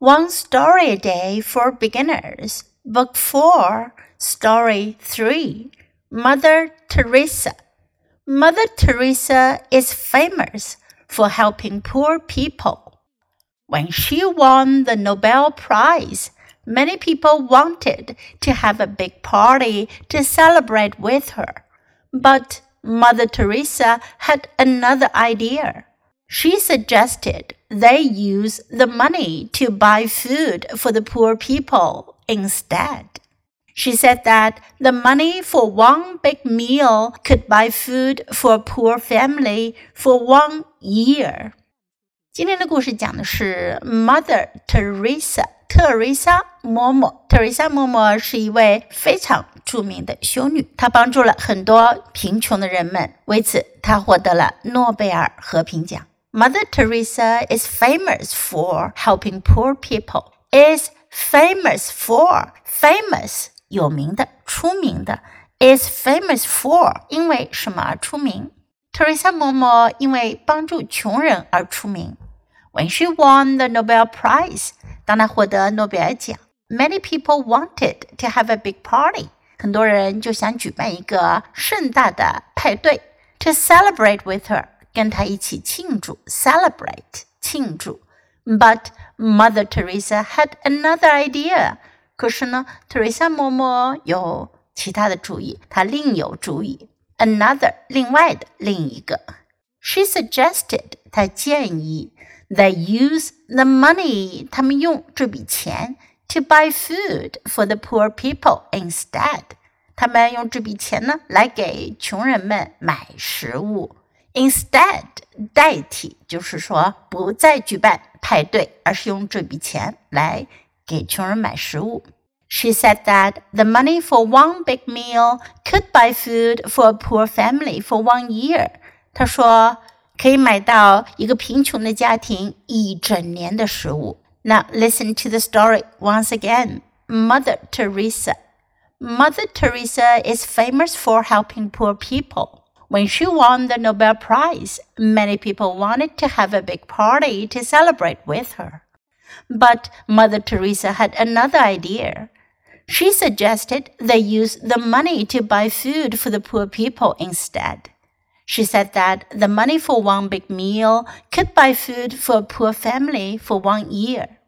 One Story a Day for Beginners, Book 4, Story 3 Mother Teresa. Mother Teresa is famous for helping poor people. When she won the Nobel Prize, many people wanted to have a big party to celebrate with her. But Mother Teresa had another idea. She suggested they use the money to buy food for the poor people instead. She said that the money for one big meal could buy food for a poor family for one year. 今天的故事讲的是 Mother Teresa，特蕾莎嬷嬷。特蕾莎嬷嬷是一位非常着名的修女，她帮助了很多贫穷的人们，为此她获得了诺贝尔和平奖。 Mother Teresa is famous for helping poor people. Is famous for famous 有名的、出名的。Is famous for 因为什么而出名？Teresa 嬷嬷因为帮助穷人而出名。When she won the Nobel Prize，当她获得诺贝尔奖，many people wanted to have a big party，很多人就想举办一个盛大的派对，to celebrate with her。 跟他一起庆祝 （celebrate） 庆祝。But Mother Teresa had another idea。可是呢，Teresa 嬷嬷有其他的主意，她另有主意。Another 另外的另一个。She suggested 她建议 they use the money 他们用这笔钱 to buy food for the poor people instead。他们用这笔钱呢来给穷人们买食物。 Instead，代替就是说不再举办派对，而是用这笔钱来给穷人买食物。She said that the money for one big meal could buy food for a poor family for one year. 她说可以买到一个贫穷的家庭一整年的食物。Now listen to the story once again. Mother Teresa. Mother Teresa is famous for helping poor people. When she won the Nobel Prize, many people wanted to have a big party to celebrate with her. But Mother Teresa had another idea. She suggested they use the money to buy food for the poor people instead. She said that the money for one big meal could buy food for a poor family for one year.